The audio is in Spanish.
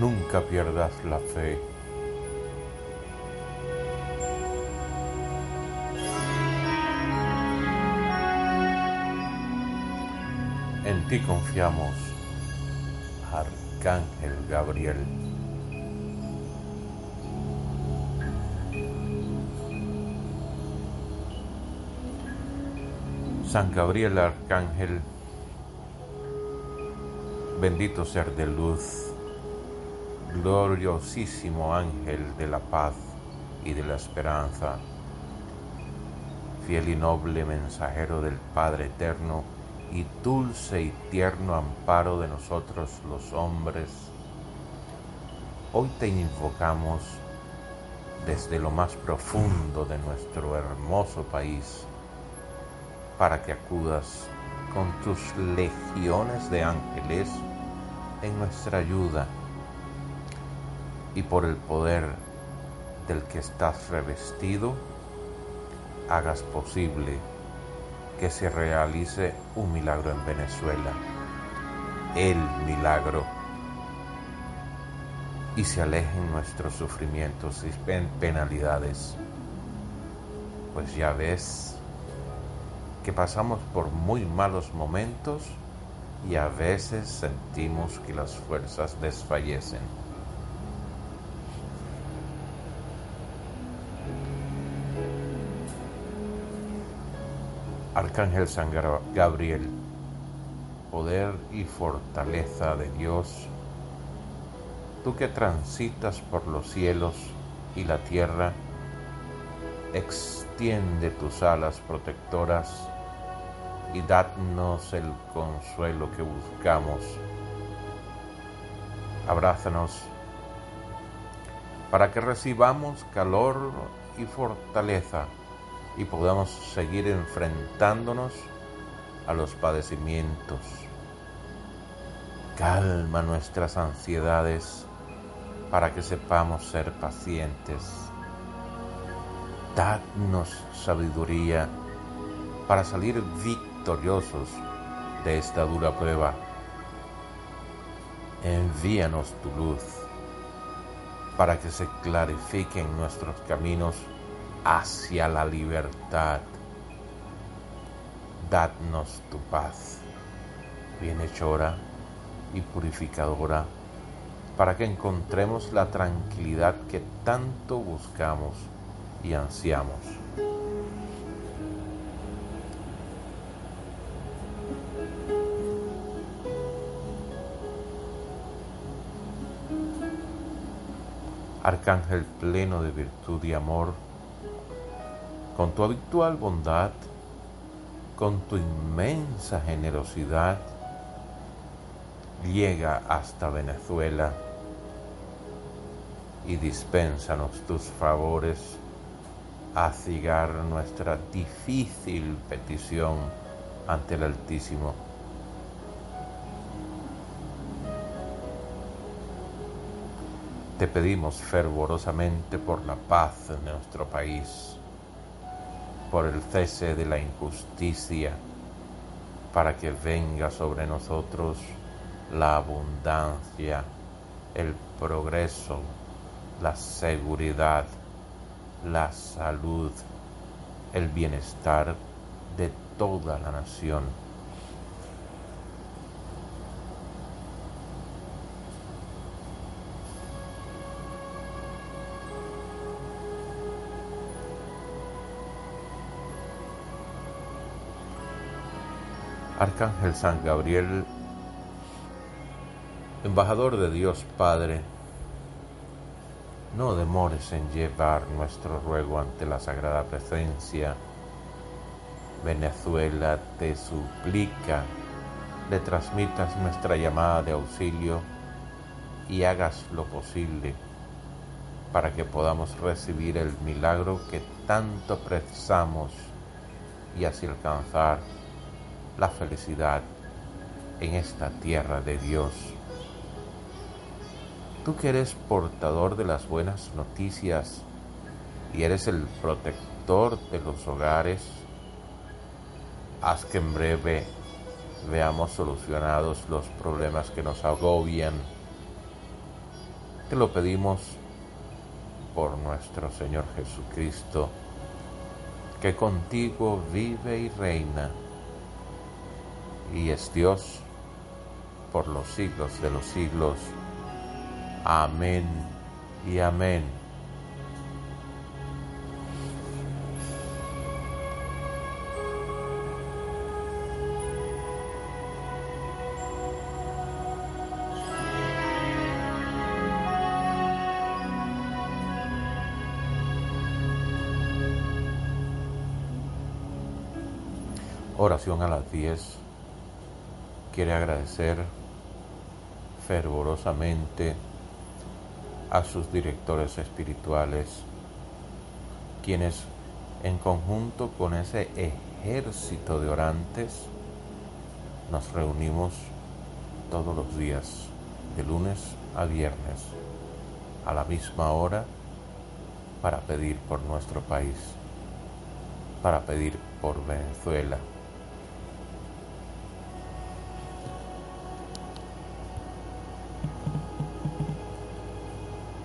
Nunca pierdas la fe. En ti confiamos, Arcángel Gabriel. San Gabriel Arcángel, bendito ser de luz gloriosísimo ángel de la paz y de la esperanza, fiel y noble mensajero del Padre eterno y dulce y tierno amparo de nosotros los hombres, hoy te invocamos desde lo más profundo de nuestro hermoso país para que acudas con tus legiones de ángeles en nuestra ayuda y por el poder del que estás revestido, hagas posible que se realice un milagro en Venezuela, el milagro, y se alejen nuestros sufrimientos y penalidades. Pues ya ves que pasamos por muy malos momentos y a veces sentimos que las fuerzas desfallecen. Arcángel San Gabriel, poder y fortaleza de Dios, tú que transitas por los cielos y la tierra, extiende tus alas protectoras y dadnos el consuelo que buscamos. Abrázanos para que recibamos calor y fortaleza y podamos seguir enfrentándonos a los padecimientos. Calma nuestras ansiedades para que sepamos ser pacientes. Dadnos sabiduría para salir victoriosos de esta dura prueba. Envíanos tu luz para que se clarifiquen nuestros caminos hacia la libertad. Dadnos tu paz, bienhechora y purificadora, para que encontremos la tranquilidad que tanto buscamos y ansiamos. Arcángel pleno de virtud y amor, con tu habitual bondad, con tu inmensa generosidad, llega hasta Venezuela y dispénsanos tus favores a cigar nuestra difícil petición ante el Altísimo. Te pedimos fervorosamente por la paz de nuestro país por el cese de la injusticia, para que venga sobre nosotros la abundancia, el progreso, la seguridad, la salud, el bienestar de toda la nación. Arcángel San Gabriel, embajador de Dios Padre, no demores en llevar nuestro ruego ante la sagrada presencia. Venezuela te suplica, le transmitas nuestra llamada de auxilio y hagas lo posible para que podamos recibir el milagro que tanto precisamos y así alcanzar la felicidad en esta tierra de Dios. Tú que eres portador de las buenas noticias y eres el protector de los hogares, haz que en breve veamos solucionados los problemas que nos agobian. Te lo pedimos por nuestro Señor Jesucristo, que contigo vive y reina y es Dios por los siglos de los siglos. Amén y amén. Oración a las 10 quiere agradecer fervorosamente a sus directores espirituales, quienes en conjunto con ese ejército de orantes nos reunimos todos los días, de lunes a viernes, a la misma hora, para pedir por nuestro país, para pedir por Venezuela